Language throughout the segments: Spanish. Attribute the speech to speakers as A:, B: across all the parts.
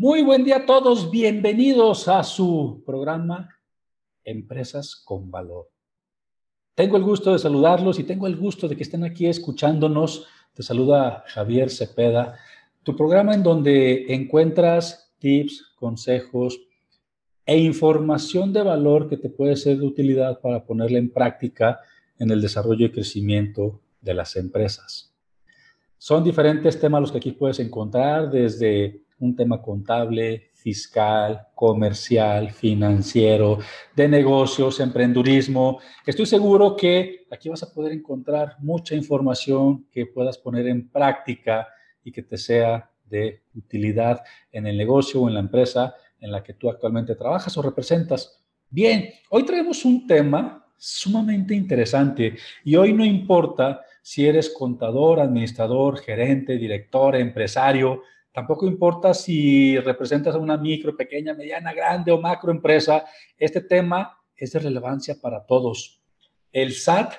A: Muy buen día a todos, bienvenidos a su programa Empresas con Valor. Tengo el gusto de saludarlos y tengo el gusto de que estén aquí escuchándonos. Te saluda Javier Cepeda, tu programa en donde encuentras tips, consejos e información de valor que te puede ser de utilidad para ponerla en práctica en el desarrollo y crecimiento de las empresas. Son diferentes temas los que aquí puedes encontrar, desde un tema contable, fiscal, comercial, financiero, de negocios, emprendurismo. Estoy seguro que aquí vas a poder encontrar mucha información que puedas poner en práctica y que te sea de utilidad en el negocio o en la empresa en la que tú actualmente trabajas o representas. Bien, hoy traemos un tema sumamente interesante y hoy no importa si eres contador, administrador, gerente, director, empresario, Tampoco importa si representas a una micro, pequeña, mediana, grande o macro empresa. Este tema es de relevancia para todos. El SAT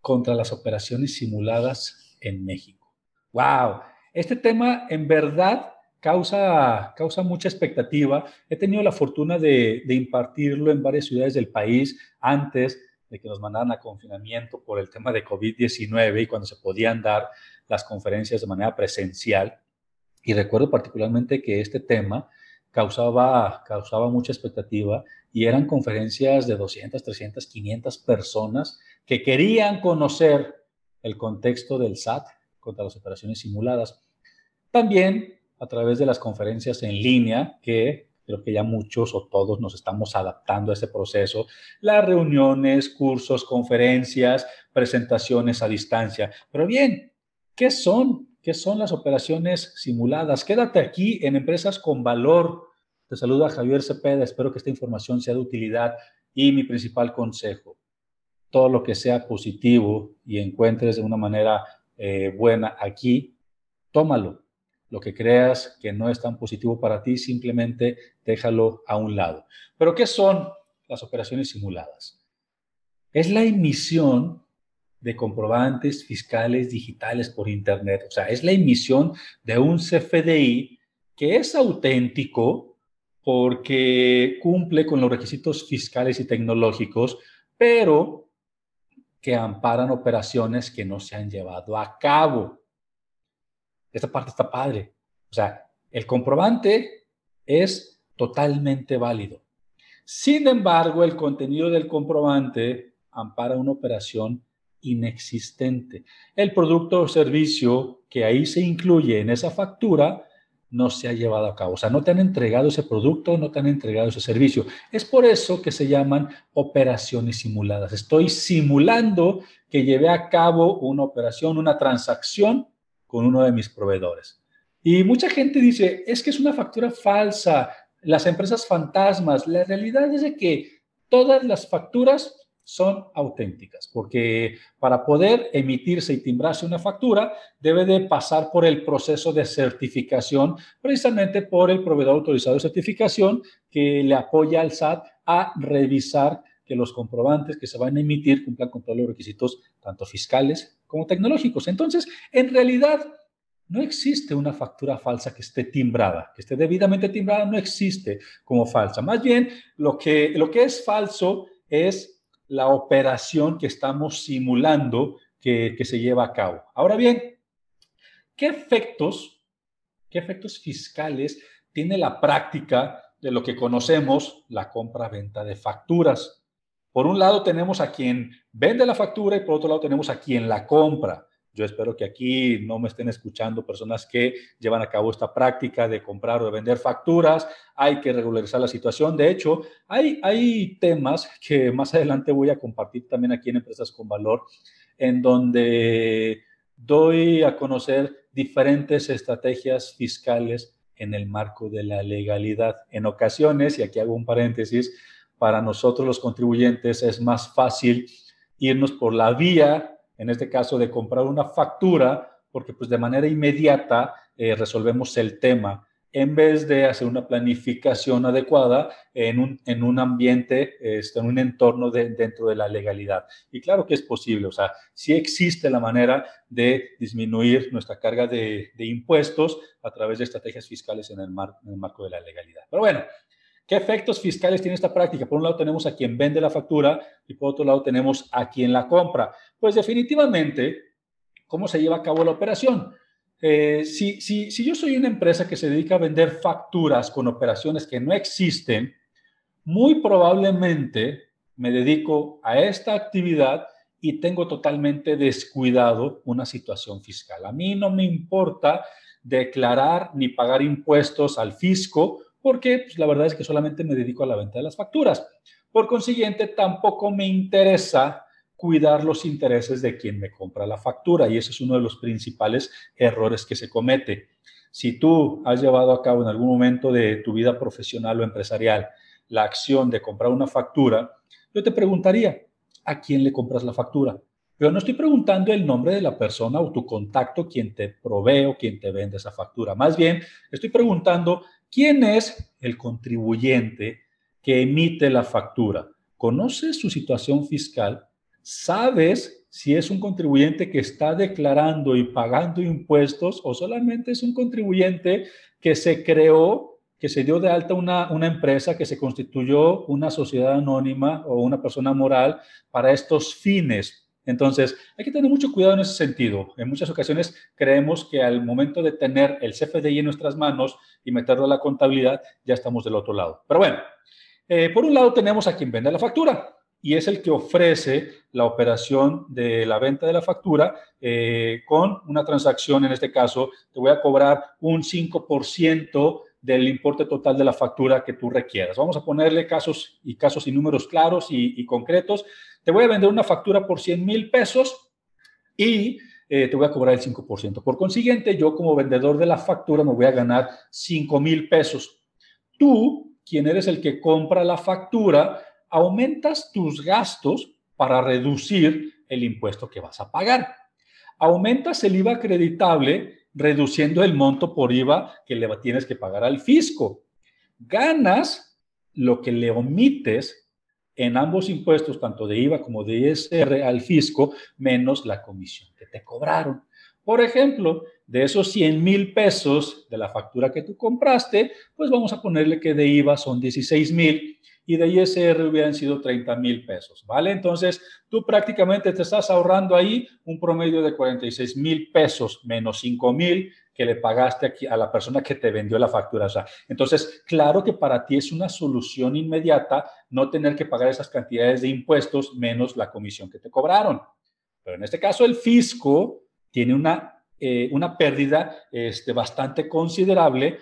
A: contra las operaciones simuladas en México. ¡Wow! Este tema en verdad causa, causa mucha expectativa. He tenido la fortuna de, de impartirlo en varias ciudades del país antes de que nos mandaran a confinamiento por el tema de COVID-19 y cuando se podían dar las conferencias de manera presencial. Y recuerdo particularmente que este tema causaba, causaba mucha expectativa y eran conferencias de 200, 300, 500 personas que querían conocer el contexto del SAT contra las operaciones simuladas. También a través de las conferencias en línea, que creo que ya muchos o todos nos estamos adaptando a ese proceso, las reuniones, cursos, conferencias, presentaciones a distancia. Pero bien, ¿qué son ¿Qué son las operaciones simuladas? Quédate aquí en Empresas con Valor. Te saluda Javier Cepeda. Espero que esta información sea de utilidad y mi principal consejo. Todo lo que sea positivo y encuentres de una manera eh, buena aquí, tómalo. Lo que creas que no es tan positivo para ti, simplemente déjalo a un lado. Pero ¿qué son las operaciones simuladas? Es la emisión de comprobantes fiscales digitales por Internet. O sea, es la emisión de un CFDI que es auténtico porque cumple con los requisitos fiscales y tecnológicos, pero que amparan operaciones que no se han llevado a cabo. Esta parte está padre. O sea, el comprobante es totalmente válido. Sin embargo, el contenido del comprobante ampara una operación inexistente. El producto o servicio que ahí se incluye en esa factura no se ha llevado a cabo. O sea, no te han entregado ese producto, no te han entregado ese servicio. Es por eso que se llaman operaciones simuladas. Estoy simulando que llevé a cabo una operación, una transacción con uno de mis proveedores. Y mucha gente dice, es que es una factura falsa, las empresas fantasmas. La realidad es de que todas las facturas son auténticas, porque para poder emitirse y timbrarse una factura debe de pasar por el proceso de certificación, precisamente por el proveedor autorizado de certificación que le apoya al SAT a revisar que los comprobantes que se van a emitir cumplan con todos los requisitos, tanto fiscales como tecnológicos. Entonces, en realidad, no existe una factura falsa que esté timbrada, que esté debidamente timbrada, no existe como falsa. Más bien, lo que, lo que es falso es la operación que estamos simulando que, se lleva a cabo. Ahora bien, ¿qué efectos ¿Qué efectos fiscales tiene la práctica de lo que conocemos la compra-venta de facturas? Por un lado tenemos a quien vende la factura y por otro lado tenemos a quien la compra. Yo espero que aquí no me estén escuchando personas que llevan a cabo esta práctica de comprar o de vender facturas. Hay que regularizar la situación. De hecho, hay, hay temas que más adelante voy a compartir también aquí en Empresas con Valor, en donde doy a conocer diferentes estrategias fiscales en el marco de la legalidad. En ocasiones, y aquí hago un paréntesis, para nosotros los contribuyentes es más fácil irnos por la vía en este caso de comprar una factura, porque pues de manera inmediata eh, resolvemos el tema en vez de hacer una planificación adecuada en un, en un ambiente, este, en un entorno de, dentro de la legalidad. Y claro que es posible, o sea, sí existe la manera de disminuir nuestra carga de, impuestos a través de estrategias fiscales en el marco de la legalidad. Pero bueno, ¿Qué efectos fiscales tiene esta práctica? Por un lado tenemos a quien vende la factura y por otro lado tenemos a quien la compra. Pues definitivamente, ¿cómo se lleva a cabo la operación? Eh, si, si, si yo soy una empresa que se dedica a vender facturas con operaciones que no existen, muy probablemente me dedico a esta actividad y tengo totalmente descuidado una situación fiscal. A mí no me importa declarar ni pagar impuestos al fisco porque pues, la verdad es que solamente me dedico a la venta de las facturas. Por consiguiente, tampoco me interesa cuidar los intereses de quien me compra la factura y ese es uno de los principales errores que se comete. Si tú has llevado a cabo en algún momento de tu vida profesional o empresarial la acción de comprar una factura, yo te preguntaría, ¿a quién le compras la factura? Pero no estoy preguntando el nombre de la persona o tu contacto, quien te provee o quien te vende esa factura. Más bien, estoy preguntando ¿Quién es el contribuyente que emite la factura? ¿Conoces su situación fiscal? ¿Sabes si es un contribuyente que está declarando y pagando impuestos o solamente es un contribuyente que se creó, que se dio de alta una, una empresa, que se constituyó una sociedad anónima o una persona moral para estos fines? Entonces, hay que tener mucho cuidado en ese sentido. En muchas ocasiones creemos que al momento de tener el CFDI en nuestras manos y meterlo a la contabilidad, ya estamos del otro lado. Pero bueno, eh, por un lado tenemos a quien vende la factura y es el que ofrece la operación de la venta de la factura eh, con una transacción, en este caso, te voy a cobrar un 5% del importe total de la factura que tú requieras. Vamos a ponerle casos y casos y números claros y, concretos. Te voy a vender una factura por 100 mil pesos y eh, te voy a cobrar el 5%. Por consiguiente, yo como vendedor de la factura me voy a ganar 5 mil pesos. Tú, quien eres el que compra la factura, aumentas tus gastos para reducir el impuesto que vas a pagar. Aumentas el IVA acreditable reduciendo el monto por IVA que le tienes que pagar al fisco. Ganas lo que le omites en ambos impuestos, tanto de IVA como de ISR al fisco, menos la comisión que te cobraron. Por ejemplo, de esos 100 mil pesos de la factura que tú compraste, pues vamos a ponerle que de IVA son 16 mil y de ISR hubieran sido 30 mil pesos, ¿vale? Entonces, tú prácticamente te estás ahorrando ahí un promedio de 46 mil pesos menos 5 mil que le pagaste aquí a la persona que te vendió la factura. O sea, entonces, claro que para ti es una solución inmediata no tener que pagar esas cantidades de impuestos menos la comisión que te cobraron. Pero en este caso, el fisco tiene una, eh, una pérdida este, bastante considerable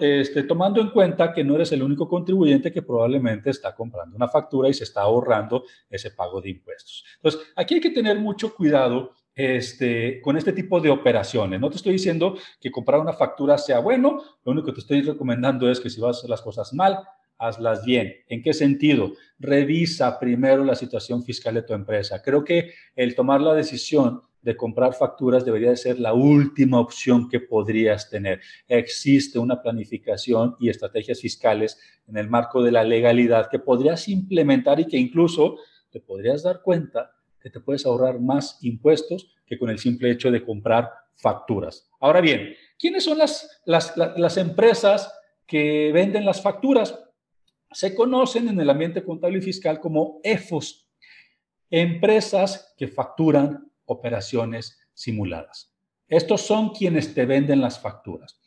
A: este, tomando en cuenta que no eres el único contribuyente que probablemente está comprando una factura y se está ahorrando ese pago de impuestos. Entonces, aquí hay que tener mucho cuidado este, con este tipo de operaciones. No te estoy diciendo que comprar una factura sea bueno, lo único que te estoy recomendando es que si vas a hacer las cosas mal, hazlas bien. ¿En qué sentido? Revisa primero la situación fiscal de tu empresa. Creo que el tomar la decisión de comprar facturas debería de ser la última opción que podrías tener. Existe una planificación y estrategias fiscales en el marco de la legalidad que podrías implementar y que incluso te podrías dar cuenta que te puedes ahorrar más impuestos que con el simple hecho de comprar facturas. Ahora bien, ¿quiénes son las, las, las empresas que venden las facturas? Se conocen en el ambiente contable y fiscal como EFOS, empresas que facturan operaciones simuladas. Estos son quienes te venden las facturas.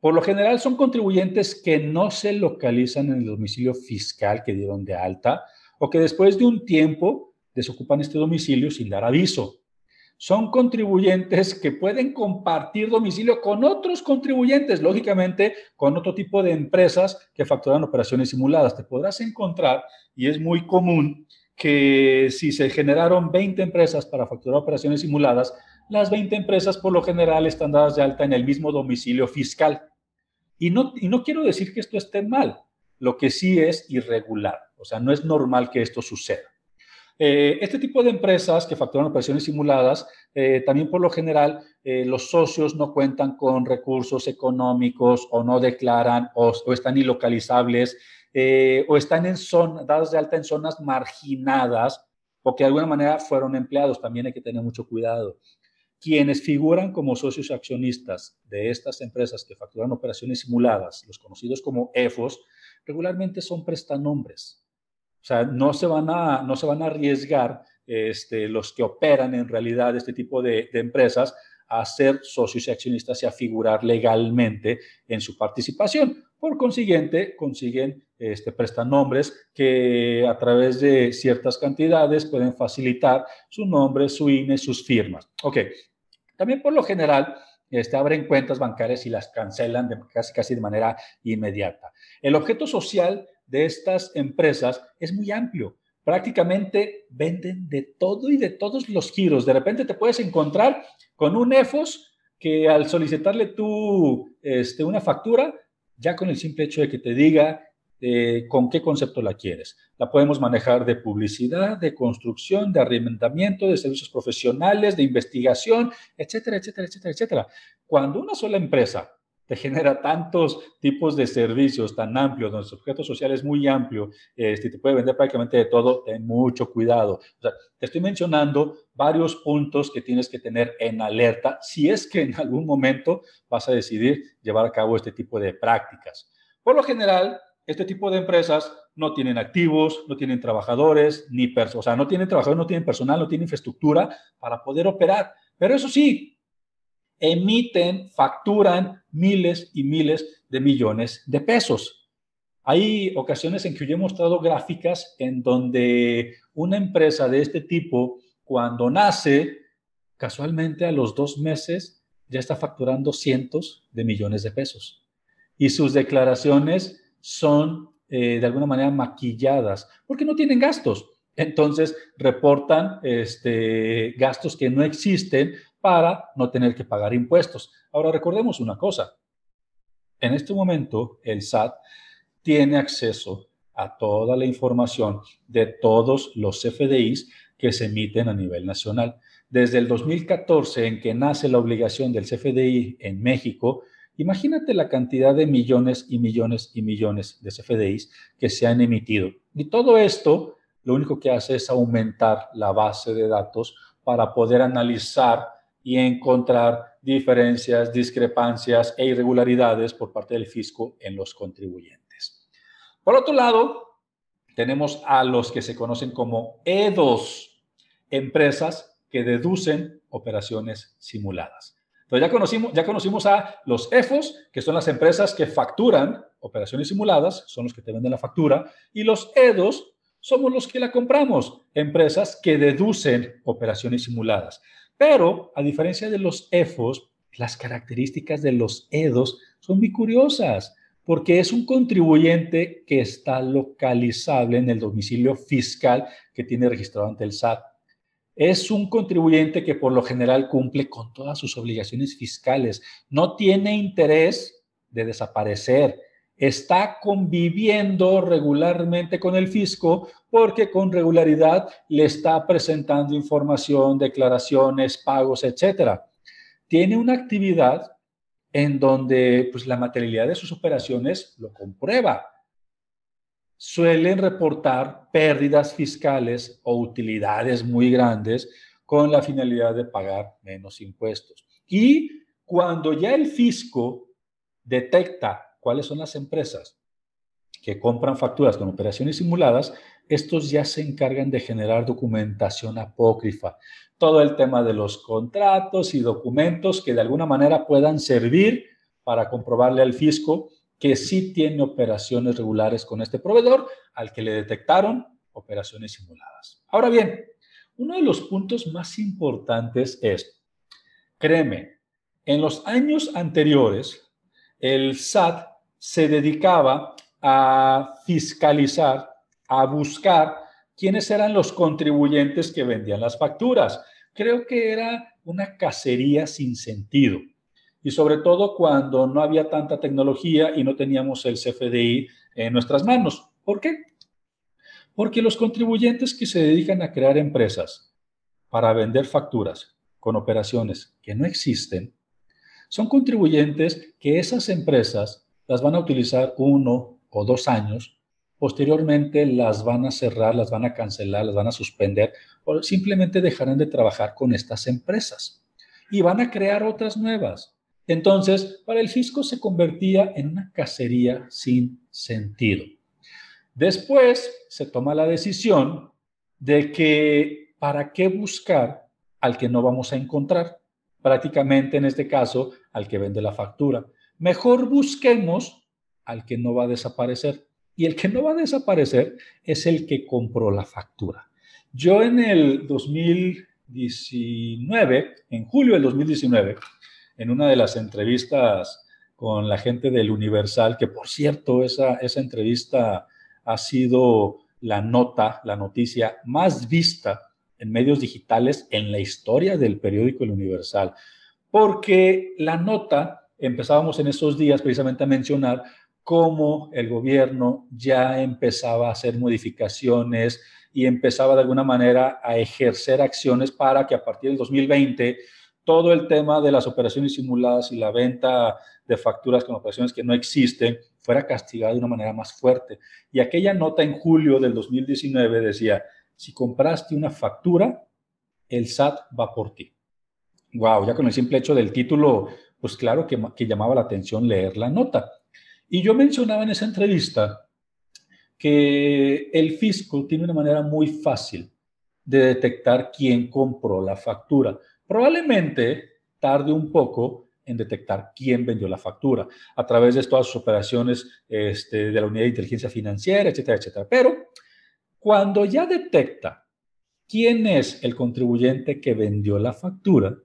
A: Por lo general son contribuyentes que no se localizan en el domicilio fiscal que dieron de alta o que después de un tiempo desocupan este domicilio sin dar aviso. Son contribuyentes que pueden compartir domicilio con otros contribuyentes, lógicamente con otro tipo de empresas que facturan operaciones simuladas. Te podrás encontrar, y es muy común, que si se generaron 20 empresas para facturar operaciones simuladas, las 20 empresas por lo general están dadas de alta en el mismo domicilio fiscal. Y no, y no quiero decir que esto esté mal, lo que sí es irregular, o sea, no es normal que esto suceda. Eh, este tipo de empresas que facturan operaciones simuladas, eh, también por lo general eh, los socios no cuentan con recursos económicos o no declaran o, están ilocalizables o están en zonas, dadas de alta en zonas marginadas o que de alguna manera fueron empleados. También hay que tener mucho cuidado quienes figuran como socios accionistas de estas empresas que facturan operaciones simuladas, los conocidos como EFOS, regularmente son prestanombres. O sea, no se van a, no se van a arriesgar este, los que operan en realidad este tipo de, empresas a ser socios y accionistas y a figurar legalmente en su participación. Por consiguiente, consiguen este, prestanombres que a través de ciertas cantidades pueden facilitar su nombre, su INE, sus firmas. Ok, también por lo general este, abren cuentas bancarias y las cancelan de, casi, casi de manera inmediata. El objeto social de estas empresas es muy amplio. Prácticamente venden de todo y de todos los giros. De repente te puedes encontrar con un EFOS que al solicitarle tú este, una factura, ya con el simple hecho de que te diga con qué concepto la quieres. La podemos manejar de publicidad, de construcción, de arrendamiento, de servicios profesionales, de investigación, etcétera, etcétera, etcétera, etcétera. Cuando una sola empresa te genera tantos tipos de servicios tan amplios, donde su objeto social es muy amplio, este, te puede vender prácticamente de todo, ten mucho cuidado. Te estoy mencionando varios puntos que tienes que tener en alerta si es que en algún momento vas a decidir llevar a cabo este tipo de prácticas. Por lo general, este tipo de empresas no tienen activos, no tienen trabajadores, ni o sea, no tienen trabajadores, no tienen personal, no tienen infraestructura para poder operar. Pero eso sí, emiten, facturan miles y miles de millones de pesos. Hay ocasiones en que yo he mostrado gráficas en donde una empresa de este tipo, cuando nace, casualmente a los dos meses ya está facturando cientos de millones de pesos. Y sus declaraciones son eh, de alguna manera maquilladas porque no tienen gastos. Entonces reportan este, gastos que no existen para no tener que pagar impuestos. Ahora recordemos una cosa. En este momento el SAT tiene acceso a toda la información de todos los CFDIs que se emiten a nivel nacional. Desde el 2014, en que nace la obligación del CFDI en México, Imagínate la cantidad de millones y millones y millones de CFDIs que se han emitido. Y todo esto lo único que hace es aumentar la base de datos para poder analizar y encontrar diferencias, discrepancias e irregularidades por parte del fisco en los contribuyentes. Por otro lado, tenemos a los que se conocen como EDOS, empresas que deducen operaciones simuladas. Entonces ya conocimos, ya conocimos a los EFOS, que son las empresas que facturan operaciones simuladas, son los que te venden la factura, y los EDOS somos los que la compramos, empresas que deducen operaciones simuladas. Pero a diferencia de los EFOS, las características de los EDOS son muy curiosas, porque es un contribuyente que está localizable en el domicilio fiscal que tiene registrado ante el SAT. Es un contribuyente que por lo general cumple con todas sus obligaciones fiscales, no tiene interés de desaparecer, está conviviendo regularmente con el fisco porque con regularidad le está presentando información, declaraciones, pagos, etcétera. Tiene una actividad en donde pues, la materialidad de sus operaciones lo comprueba suelen reportar pérdidas fiscales o utilidades muy grandes con la finalidad de pagar menos impuestos. Y cuando ya el fisco detecta cuáles son las empresas que compran facturas con operaciones simuladas, estos ya se encargan de generar documentación apócrifa. Todo el tema de los contratos y documentos que de alguna manera puedan servir para comprobarle al fisco que sí tiene operaciones regulares con este proveedor al que le detectaron operaciones simuladas. Ahora bien, uno de los puntos más importantes es, créeme, en los años anteriores, el SAT se dedicaba a fiscalizar, a buscar quiénes eran los contribuyentes que vendían las facturas. Creo que era una cacería sin sentido. Y sobre todo cuando no había tanta tecnología y no teníamos el CFDI en nuestras manos. ¿Por qué? Porque los contribuyentes que se dedican a crear empresas para vender facturas con operaciones que no existen, son contribuyentes que esas empresas las van a utilizar uno o dos años, posteriormente las van a cerrar, las van a cancelar, las van a suspender o simplemente dejarán de trabajar con estas empresas y van a crear otras nuevas. Entonces, para el fisco se convertía en una cacería sin sentido. Después se toma la decisión de que para qué buscar al que no vamos a encontrar, prácticamente en este caso al que vende la factura. Mejor busquemos al que no va a desaparecer. Y el que no va a desaparecer es el que compró la factura. Yo en el 2019, en julio del 2019, en una de las entrevistas con la gente del Universal, que por cierto, esa, esa entrevista ha sido la nota, la noticia más vista en medios digitales en la historia del periódico El Universal, porque la nota, empezábamos en esos días precisamente a mencionar cómo el gobierno ya empezaba a hacer modificaciones y empezaba de alguna manera a ejercer acciones para que a partir del 2020 todo el tema de las operaciones simuladas y la venta de facturas con operaciones que no existen fuera castigado de una manera más fuerte. Y aquella nota en julio del 2019 decía, si compraste una factura, el SAT va por ti. Wow, ya con el simple hecho del título, pues claro que, llamaba la atención leer la nota. Y yo mencionaba en esa entrevista que el fisco tiene una manera muy fácil de detectar quién compró la factura. Probablemente tarde un poco en detectar quién vendió la factura a través de todas sus operaciones este, de la unidad de inteligencia financiera, etcétera, etcétera. Pero cuando ya detecta quién es el contribuyente que vendió la factura,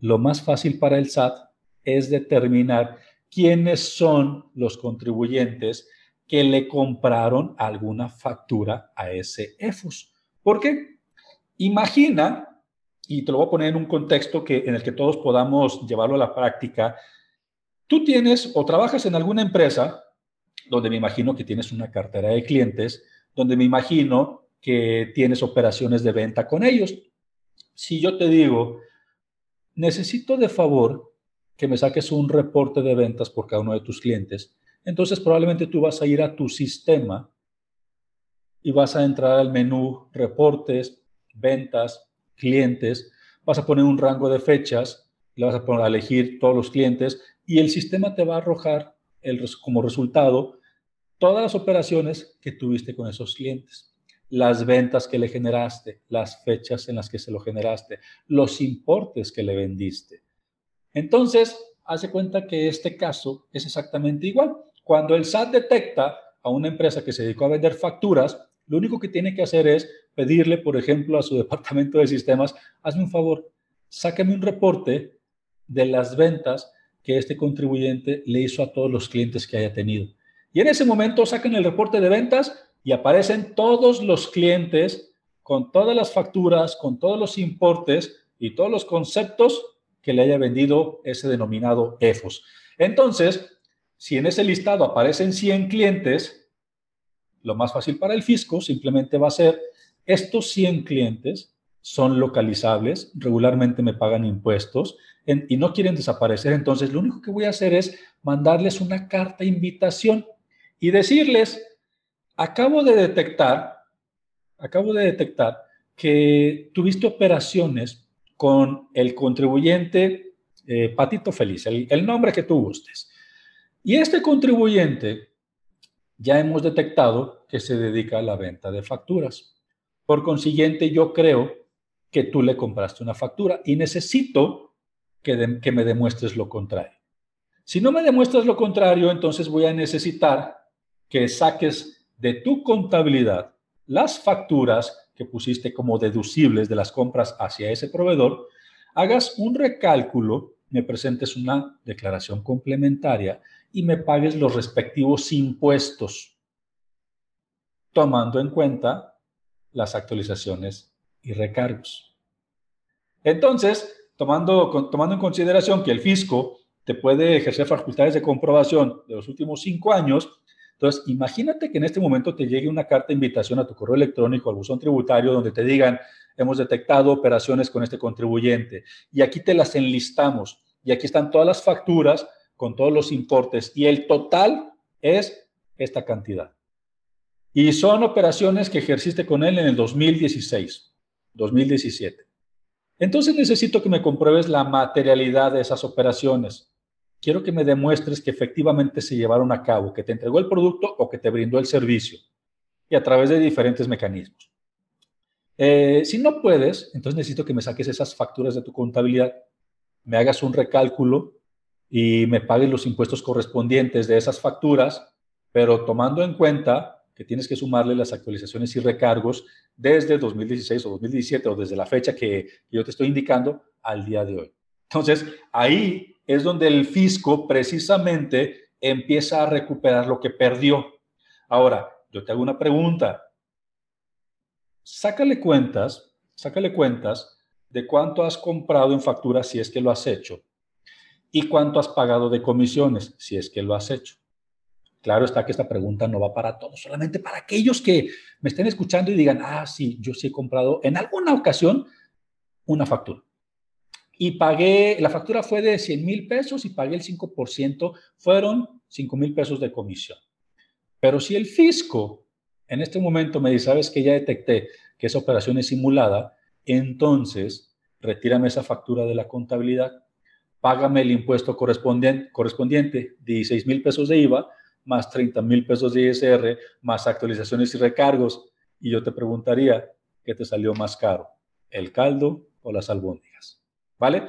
A: lo más fácil para el SAT es determinar quiénes son los contribuyentes que le compraron alguna factura a ese EFUS. ¿Por qué? Imagina, y te lo voy a poner en un contexto que, en el que todos podamos llevarlo a la práctica, tú tienes o trabajas en alguna empresa donde me imagino que tienes una cartera de clientes donde me imagino que tienes operaciones de venta con ellos. Si yo te digo, necesito de favor que me saques un reporte de ventas por cada uno de tus clientes, entonces probablemente tú vas a ir a tu sistema y vas a entrar al menú reportes, ventas, clientes, vas a poner un rango de fechas, le vas a, elegir todos los clientes y el sistema te va a arrojar el, como resultado todas las operaciones que tuviste con esos clientes, las ventas que le generaste, las fechas en las que se lo generaste, los importes que le vendiste. Entonces, hace cuenta que este caso es exactamente igual. Cuando el SAT detecta a una empresa que se dedicó a vender facturas, lo único que tiene que hacer es pedirle, por ejemplo, a su departamento de sistemas, hazme un favor, sáqueme un reporte de las ventas que este contribuyente le hizo a todos los clientes que haya tenido. Y en ese momento sacan el reporte de ventas y aparecen todos los clientes con todas las facturas, con todos los importes y todos los conceptos que le haya vendido ese denominado EFOS. Entonces, si en ese listado aparecen 100 clientes, lo más fácil para el fisco simplemente va a ser, estos 100 clientes son localizables, regularmente me pagan impuestos y no quieren desaparecer, entonces lo único que voy a hacer es mandarles una carta invitación y decirles, acabo de detectar, acabo de detectar que tuviste operaciones con el contribuyente eh, Patito Feliz, el, nombre que tú gustes. Y este contribuyente ya hemos detectado que se dedica a la venta de facturas. Por consiguiente, yo creo que tú le compraste una factura y necesito que, que me demuestres lo contrario. Si no me demuestras lo contrario, entonces voy a necesitar que saques de tu contabilidad las facturas que pusiste como deducibles de las compras hacia ese proveedor, hagas un recálculo, me presentes una declaración complementaria y me pagues los respectivos impuestos, tomando en cuenta las actualizaciones y recargos. Entonces, tomando, tomando en consideración que el fisco te puede ejercer facultades de comprobación de los últimos cinco años, entonces, imagínate que en este momento te llegue una carta de invitación a tu correo electrónico, al buzón tributario, donde te digan, hemos detectado operaciones con este contribuyente y aquí te las enlistamos y aquí están todas las facturas con todos los importes y el total es esta cantidad. Y son operaciones que ejerciste con él en el 2016, 2017. Entonces necesito que me compruebes la materialidad de esas operaciones quiero que me demuestres que efectivamente se llevaron a cabo, que te entregó el producto o que te brindó el servicio, y a través de diferentes mecanismos. Eh, si no puedes, entonces necesito que me saques esas facturas de tu contabilidad, me hagas un recálculo y me pagues los impuestos correspondientes de esas facturas, pero tomando en cuenta que tienes que sumarle las actualizaciones y recargos desde 2016 o 2017 o desde la fecha que yo te estoy indicando al día de hoy. Entonces, ahí es donde el fisco precisamente empieza a recuperar lo que perdió. Ahora, yo te hago una pregunta. Sácale cuentas, sácale cuentas de cuánto has comprado en facturas si es que lo has hecho y cuánto has pagado de comisiones si es que lo has hecho. Claro está que esta pregunta no va para todos, solamente para aquellos que me estén escuchando y digan, ah, sí, yo sí he comprado en alguna ocasión una factura y pagué, la factura fue de 100 mil pesos y pagué el 5%, fueron 5 mil pesos de comisión. Pero si el fisco en este momento me dice, sabes que ya detecté que esa operación es simulada, entonces retírame esa factura de la contabilidad, págame el impuesto correspondiente, correspondiente 16 mil pesos de IVA, más 30 mil pesos de ISR, más actualizaciones y recargos. Y yo te preguntaría, ¿qué te salió más caro? ¿El caldo o las albóndigas? ¿Vale?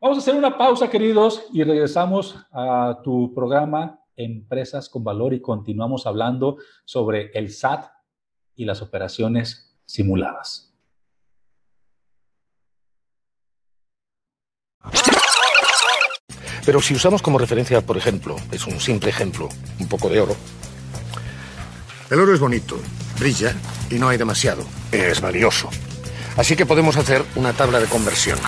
A: Vamos a hacer una pausa, queridos, y regresamos a tu programa Empresas con Valor y continuamos hablando sobre el SAT y las operaciones simuladas.
B: Pero si usamos como referencia, por ejemplo, es un simple ejemplo, un poco de oro. El oro es bonito, brilla y no hay demasiado. Es valioso. Así que podemos hacer una tabla de conversión.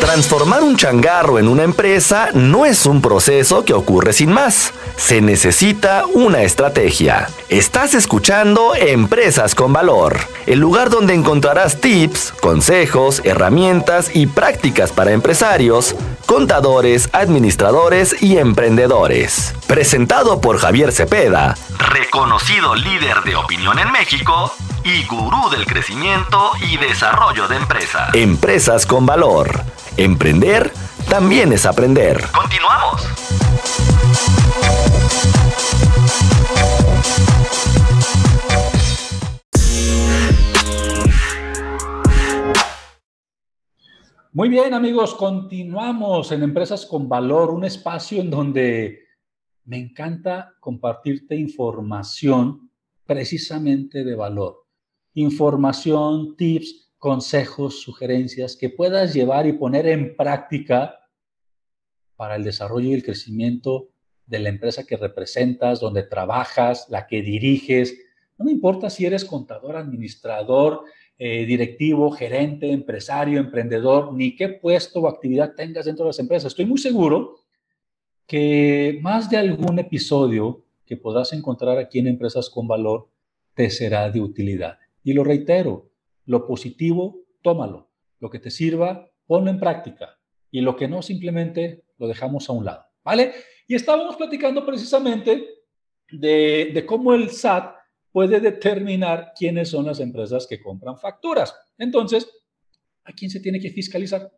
C: Transformar un changarro en una empresa no es un proceso que ocurre sin más. Se necesita una estrategia. Estás escuchando Empresas con Valor, el lugar donde encontrarás tips, consejos, herramientas y prácticas para empresarios, contadores, administradores y emprendedores. Presentado por Javier Cepeda, reconocido líder de opinión en México y gurú del crecimiento y desarrollo de empresas. Empresas con Valor Emprender también es aprender. Continuamos.
A: Muy bien amigos, continuamos en Empresas con Valor, un espacio en donde me encanta compartirte información precisamente de valor. Información, tips, consejos, sugerencias que puedas llevar y poner en práctica para el desarrollo y el crecimiento de la empresa que representas, donde trabajas, la que diriges. No me importa si eres contador, administrador, eh, directivo, gerente, empresario, emprendedor, ni qué puesto o actividad tengas dentro de las empresas. Estoy muy seguro que más de algún episodio que podrás encontrar aquí en Empresas con Valor te será de utilidad. Y lo reitero, lo positivo, tómalo. Lo que te sirva, ponlo en práctica. Y lo que no, simplemente lo dejamos a un lado. ¿Vale? Y estábamos platicando precisamente de, de cómo el SAT puede determinar quiénes son las empresas que compran facturas. Entonces, ¿a quién se tiene que fiscalizar?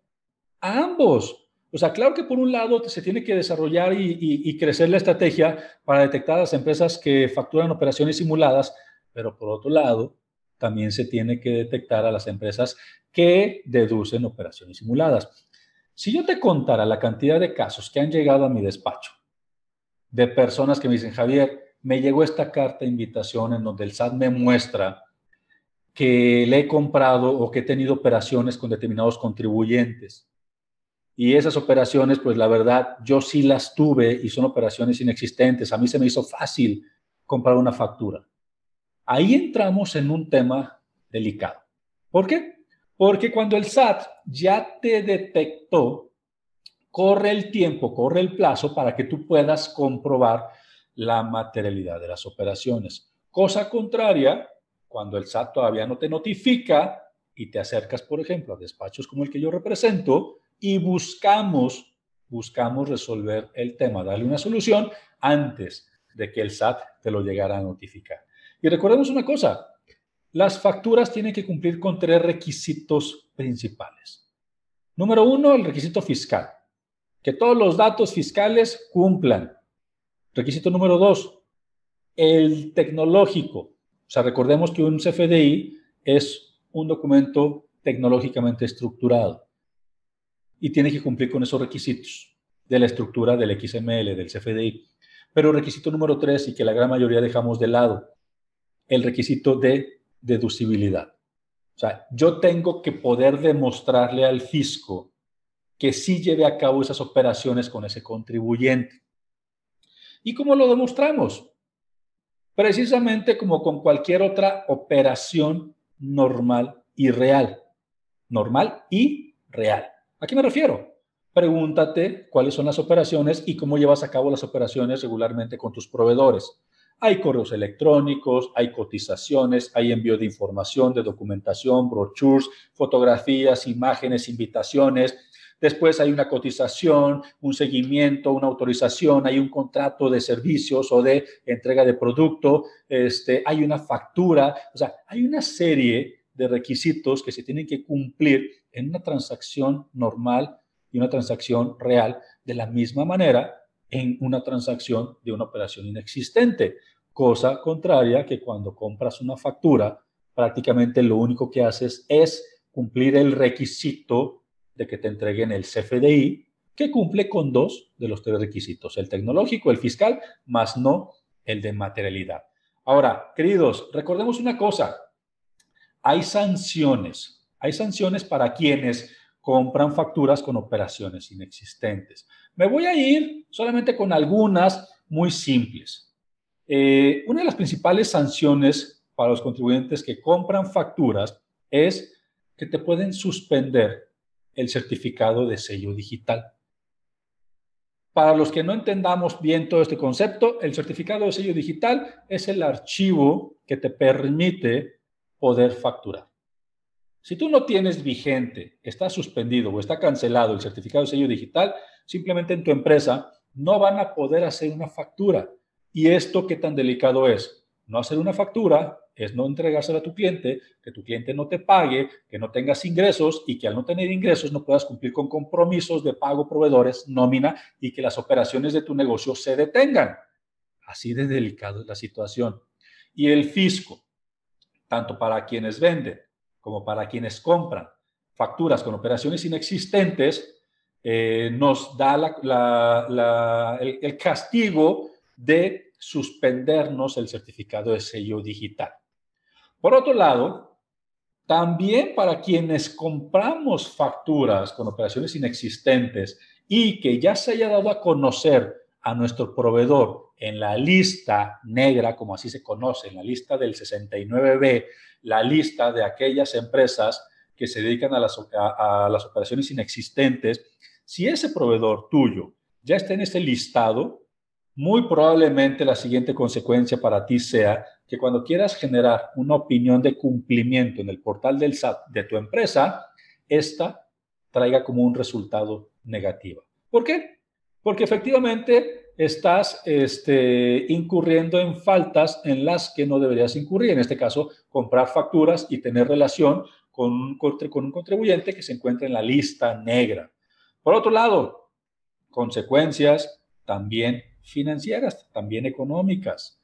A: A ambos. O sea, claro que por un lado se tiene que desarrollar y, y, crecer la estrategia para detectar las empresas que facturan operaciones simuladas, pero por otro lado, también se tiene que detectar a las empresas que deducen operaciones simuladas. Si yo te contara la cantidad de casos que han llegado a mi despacho, de personas que me dicen, Javier, me llegó esta carta de invitación en donde el SAT me muestra que le he comprado o que he tenido operaciones con determinados contribuyentes. Y esas operaciones, pues la verdad, yo sí las tuve y son operaciones inexistentes. A mí se me hizo fácil comprar una factura. Ahí entramos en un tema delicado. ¿Por qué? Porque cuando el SAT ya te detectó, corre el tiempo, corre el plazo para que tú puedas comprobar la materialidad de las operaciones. Cosa contraria, cuando el SAT todavía no te notifica y te acercas, por ejemplo, a despachos como el que yo represento y buscamos, buscamos resolver el tema, darle una solución antes de que el SAT te lo llegara a notificar. Y recordemos una cosa, las facturas tienen que cumplir con tres requisitos principales. Número uno, el requisito fiscal, que todos los datos fiscales cumplan. Requisito número dos, el tecnológico. O sea, recordemos que un CFDI es un documento tecnológicamente estructurado y tiene que cumplir con esos requisitos de la estructura del XML, del CFDI. Pero requisito número tres, y que la gran mayoría dejamos de lado, el requisito de deducibilidad. O sea, yo tengo que poder demostrarle al fisco que sí lleve a cabo esas operaciones con ese contribuyente. ¿Y cómo lo demostramos? Precisamente como con cualquier otra operación normal y real. Normal y real. ¿A qué me refiero? Pregúntate cuáles son las operaciones y cómo llevas a cabo las operaciones regularmente con tus proveedores. Hay correos electrónicos, hay cotizaciones, hay envío de información, de documentación, brochures, fotografías, imágenes, invitaciones. Después hay una cotización, un seguimiento, una autorización, hay un contrato de servicios o de entrega de producto, este, hay una factura, o sea, hay una serie de requisitos que se tienen que cumplir en una transacción normal y una transacción real de la misma manera en una transacción de una operación inexistente. Cosa contraria que cuando compras una factura, prácticamente lo único que haces es cumplir el requisito de que te entreguen el CFDI, que cumple con dos de los tres requisitos, el tecnológico, el fiscal, más no el de materialidad. Ahora, queridos, recordemos una cosa, hay sanciones, hay sanciones para quienes compran facturas con operaciones inexistentes. Me voy a ir solamente con algunas muy simples. Eh, una de las principales sanciones para los contribuyentes que compran facturas es que te pueden suspender el certificado de sello digital. Para los que no entendamos bien todo este concepto, el certificado de sello digital es el archivo que te permite poder facturar. Si tú no tienes vigente, está suspendido o está cancelado el certificado de sello digital, simplemente en tu empresa no van a poder hacer una factura. ¿Y esto qué tan delicado es? No hacer una factura es no entregársela a tu cliente, que tu cliente no te pague, que no tengas ingresos y que al no tener ingresos no puedas cumplir con compromisos de pago proveedores, nómina y que las operaciones de tu negocio se detengan. Así de delicado es la situación. Y el fisco, tanto para quienes venden como para quienes compran facturas con operaciones inexistentes, eh, nos da el, castigo de suspendernos el certificado de sello digital. Por otro lado, también para quienes compramos facturas con operaciones inexistentes y que ya se haya dado a conocer a nuestro proveedor en la lista negra, como así se conoce, en la lista del 69B, la lista de aquellas empresas que se dedican a las, a, las operaciones inexistentes, si ese proveedor tuyo ya está en ese listado, muy probablemente la siguiente consecuencia para ti sea que cuando quieras generar una opinión de cumplimiento en el portal del SAT de tu empresa, esta traiga como un resultado negativo. ¿Por qué? Porque efectivamente estás este, incurriendo en faltas en las que no deberías incurrir. En este caso, comprar facturas y tener relación con un, con un contribuyente que se encuentra en la lista negra. Por otro lado, consecuencias también financieras, también económicas.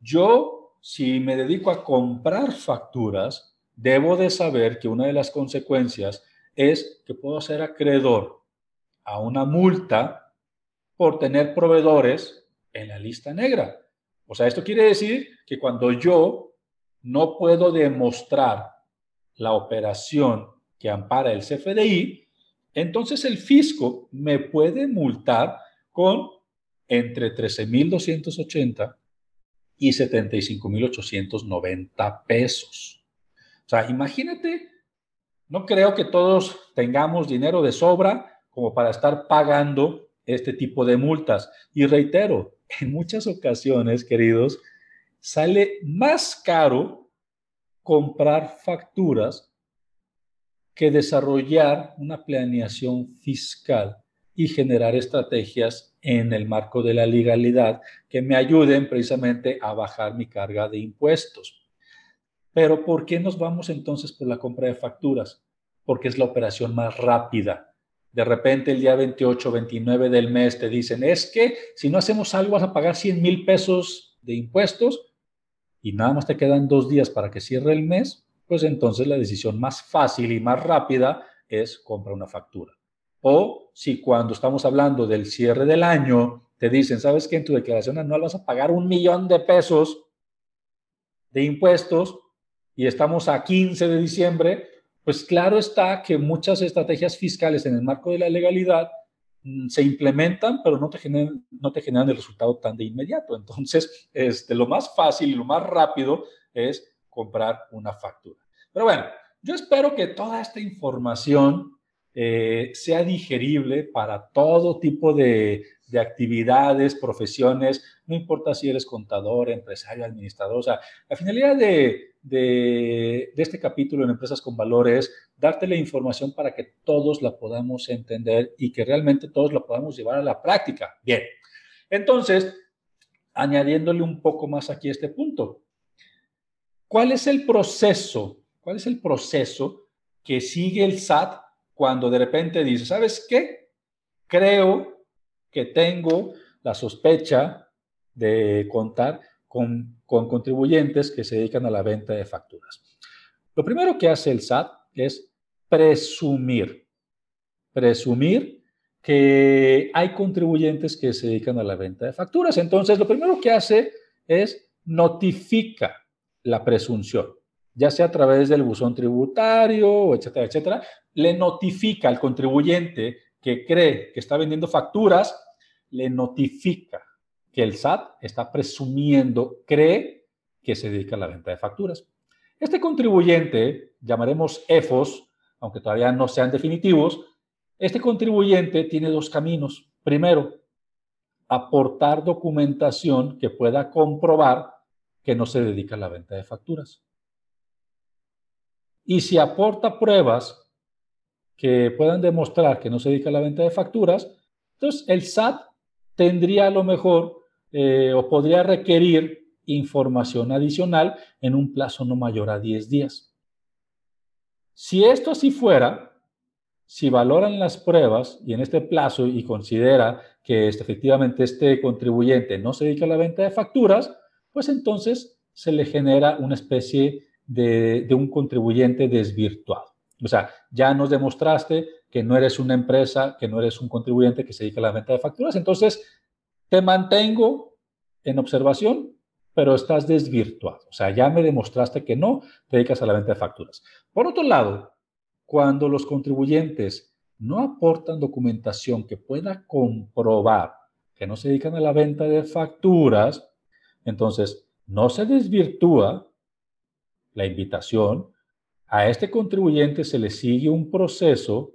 A: Yo, si me dedico a comprar facturas, debo de saber que una de las consecuencias es que puedo ser acreedor a una multa por tener proveedores en la lista negra. O sea, esto quiere decir que cuando yo no puedo demostrar la operación que ampara el CFDI, entonces el fisco me puede multar con entre 13.280 y 75.890 pesos. O sea, imagínate, no creo que todos tengamos dinero de sobra como para estar pagando este tipo de multas. Y reitero, en muchas ocasiones, queridos, sale más caro comprar facturas que desarrollar una planeación fiscal y generar estrategias en el marco de la legalidad que me ayuden precisamente a bajar mi carga de impuestos. Pero ¿por qué nos vamos entonces por la compra de facturas? Porque es la operación más rápida. De repente el día 28, 29 del mes te dicen, es que si no hacemos algo vas a pagar 100 mil pesos de impuestos y nada más te quedan dos días para que cierre el mes, pues entonces la decisión más fácil y más rápida es comprar una factura. O si cuando estamos hablando del cierre del año, te dicen, ¿sabes que en tu declaración anual vas a pagar un millón de pesos de impuestos y estamos a 15 de diciembre? Pues claro está que muchas estrategias fiscales en el marco de la legalidad mm, se implementan, pero no te generan, no te generan el resultado tan de inmediato. Entonces, este, lo más fácil y lo más rápido es comprar una factura. Pero bueno, yo espero que toda esta información eh, sea digerible para todo tipo de, actividades, profesiones, no importa si eres contador, empresario, administrador. O sea, la finalidad de, de, este capítulo en Empresas con Valores es darte la información para que todos la podamos entender y que realmente todos la podamos llevar a la práctica. Bien, entonces, añadiéndole un poco más aquí a este punto. ¿Cuál es el proceso? ¿Cuál es el proceso que sigue el SAT cuando de repente dice, ¿sabes qué? Creo que tengo la sospecha de contar con, contribuyentes que se dedican a la venta de facturas. Lo primero que hace el SAT es presumir, presumir que hay contribuyentes que se dedican a la venta de facturas. Entonces, lo primero que hace es notifica la presunción, ya sea a través del buzón tributario, etcétera, etcétera, le notifica al contribuyente que cree que está vendiendo facturas, le notifica que el SAT está presumiendo, cree que se dedica a la venta de facturas. Este contribuyente, llamaremos EFOS, aunque todavía no sean definitivos, este contribuyente tiene dos caminos. Primero, aportar documentación que pueda comprobar que no se dedica a la venta de facturas. Y si aporta pruebas que puedan demostrar que no se dedica a la venta de facturas, entonces el SAT tendría a lo mejor eh, o podría requerir información adicional en un plazo no mayor a 10 días. Si esto así fuera, si valoran las pruebas y en este plazo y considera que este, efectivamente este contribuyente no se dedica a la venta de facturas, pues entonces se le genera una especie de, un contribuyente desvirtuado. O sea, ya nos demostraste que no eres una empresa, que no eres un contribuyente que se dedica a la venta de facturas, entonces te mantengo en observación, pero estás desvirtuado. O sea, ya me demostraste que no te dedicas a la venta de facturas. Por otro lado, cuando los contribuyentes no aportan documentación que pueda comprobar que no se dedican a la venta de facturas, entonces no se desvirtúa la invitación, a este contribuyente se le sigue un proceso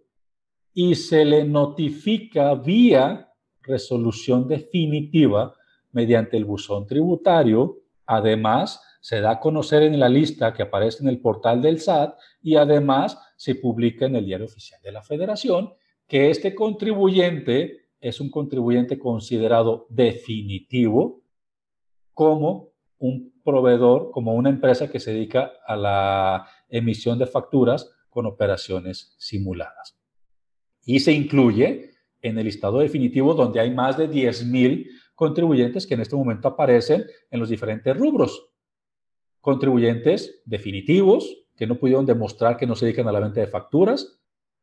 A: y se le notifica vía resolución definitiva mediante el buzón tributario. Además, se da a conocer en la lista que aparece en el portal del SAT y además se publica en el diario oficial de la Federación que este contribuyente es un contribuyente considerado definitivo como un proveedor, como una empresa que se dedica a la emisión de facturas con operaciones simuladas. Y se incluye en el listado definitivo donde hay más de 10.000 contribuyentes que en este momento aparecen en los diferentes rubros. Contribuyentes definitivos que no pudieron demostrar que no se dedican a la venta de facturas,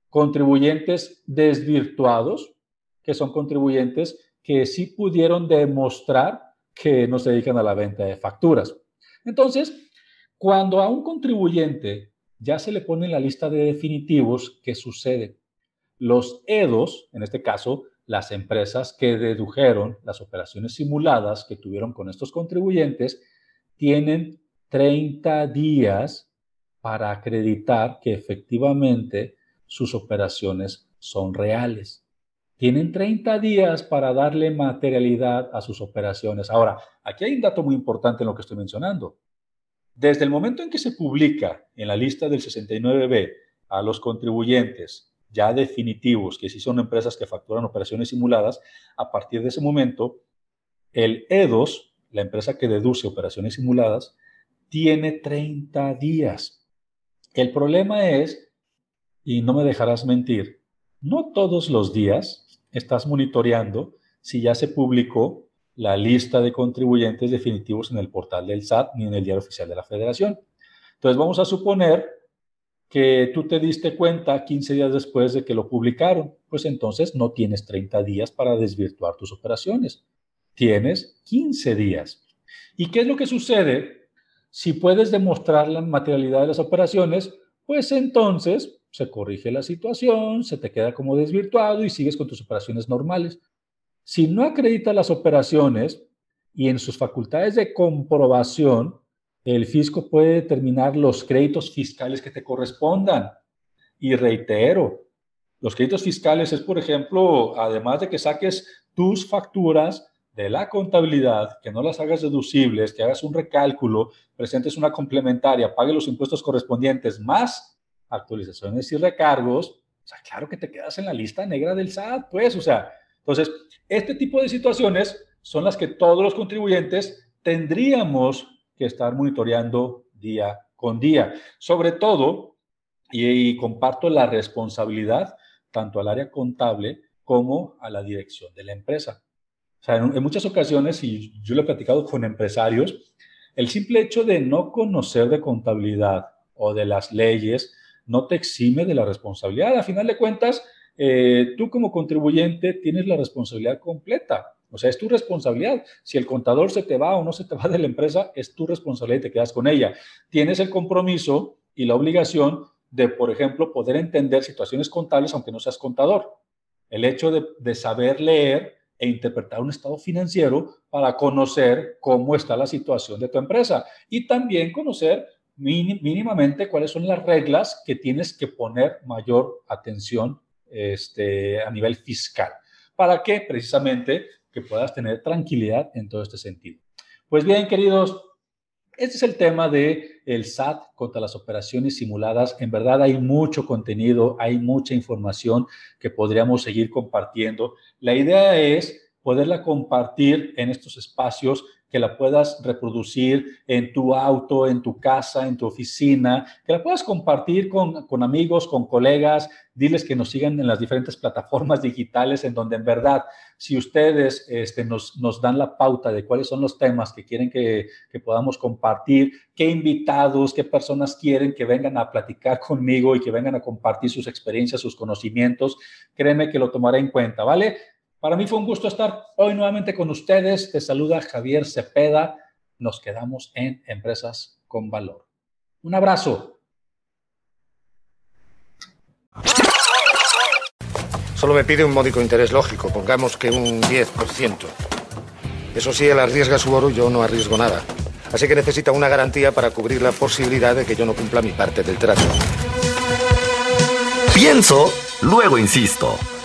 A: contribuyentes desvirtuados, que son contribuyentes que sí pudieron demostrar que no se dedican a la venta de facturas. Entonces, cuando a un contribuyente ya se le pone en la lista de definitivos, ¿qué sucede? Los EDOS, en este caso, las empresas que dedujeron las operaciones simuladas que tuvieron con estos contribuyentes, tienen 30 días para acreditar que efectivamente sus operaciones son reales. Tienen 30 días para darle materialidad a sus operaciones. Ahora, aquí hay un dato muy importante en lo que estoy mencionando. Desde el momento en que se publica en la lista del 69B a los contribuyentes ya definitivos, que sí son empresas que facturan operaciones simuladas, a partir de ese momento, el EDOS, la empresa que deduce operaciones simuladas, tiene 30 días. El problema es, y no me dejarás mentir, no todos los días estás monitoreando si ya se publicó la lista de contribuyentes definitivos en el portal del SAT ni en el diario oficial de la Federación. Entonces vamos a suponer que tú te diste cuenta 15 días después de que lo publicaron, pues entonces no tienes 30 días para desvirtuar tus operaciones. Tienes 15 días. ¿Y qué es lo que sucede si puedes demostrar la materialidad de las operaciones, pues entonces se corrige la situación, se te queda como desvirtuado y sigues con tus operaciones normales. Si no acredita las operaciones y en sus facultades de comprobación, el fisco puede determinar los créditos fiscales que te correspondan. Y reitero, los créditos fiscales es, por ejemplo, además de que saques tus facturas, de la contabilidad, que no las hagas deducibles, que hagas un recálculo, presentes una complementaria, pague los impuestos correspondientes más actualizaciones y recargos, o sea, claro que te quedas en la lista negra del SAT, pues, o sea, entonces, este tipo de situaciones son las que todos los contribuyentes tendríamos que estar monitoreando día con día. Sobre todo, y, y comparto la responsabilidad tanto al área contable como a la dirección de la empresa. O sea, en, muchas ocasiones, y yo lo he platicado con empresarios, el simple hecho de no conocer de contabilidad o de las leyes no te exime de la responsabilidad. A final de cuentas, eh, tú como contribuyente tienes la responsabilidad completa. O sea, es tu responsabilidad. Si el contador se te va o no se te va de la empresa, es tu responsabilidad y te quedas con ella. Tienes el compromiso y la obligación de, por ejemplo, poder entender situaciones contables aunque no seas contador. El hecho de, de saber leer e interpretar un estado financiero para conocer cómo está la situación de tu empresa y también conocer mínimamente cuáles son las reglas que tienes que poner mayor atención este, a nivel fiscal. ¿Para que Precisamente que puedas tener tranquilidad en todo este sentido. Pues bien, queridos, este es el tema de el SAT contra las operaciones simuladas. En verdad hay mucho contenido, hay mucha información que podríamos seguir compartiendo. La idea es poderla compartir en estos espacios que la puedas reproducir en tu auto, en tu casa, en tu oficina, que la puedas compartir con, con, amigos, con colegas, diles que nos sigan en las diferentes plataformas digitales en donde en verdad, si ustedes este, nos, nos dan la pauta de cuáles son los temas que quieren que, que podamos compartir, qué invitados, qué personas quieren que vengan a platicar conmigo y que vengan a compartir sus experiencias, sus conocimientos, créeme que lo tomaré en cuenta, ¿vale? Para mí fue un gusto estar hoy nuevamente con ustedes. Te saluda Javier Cepeda. Nos quedamos en Empresas con Valor. Un abrazo.
B: Solo me pide un módico interés lógico, pongamos que un 10%. Eso sí, él arriesga su oro, yo no arriesgo nada. Así que necesita una garantía para cubrir la posibilidad de que yo no cumpla mi parte del trato.
C: Pienso, luego insisto.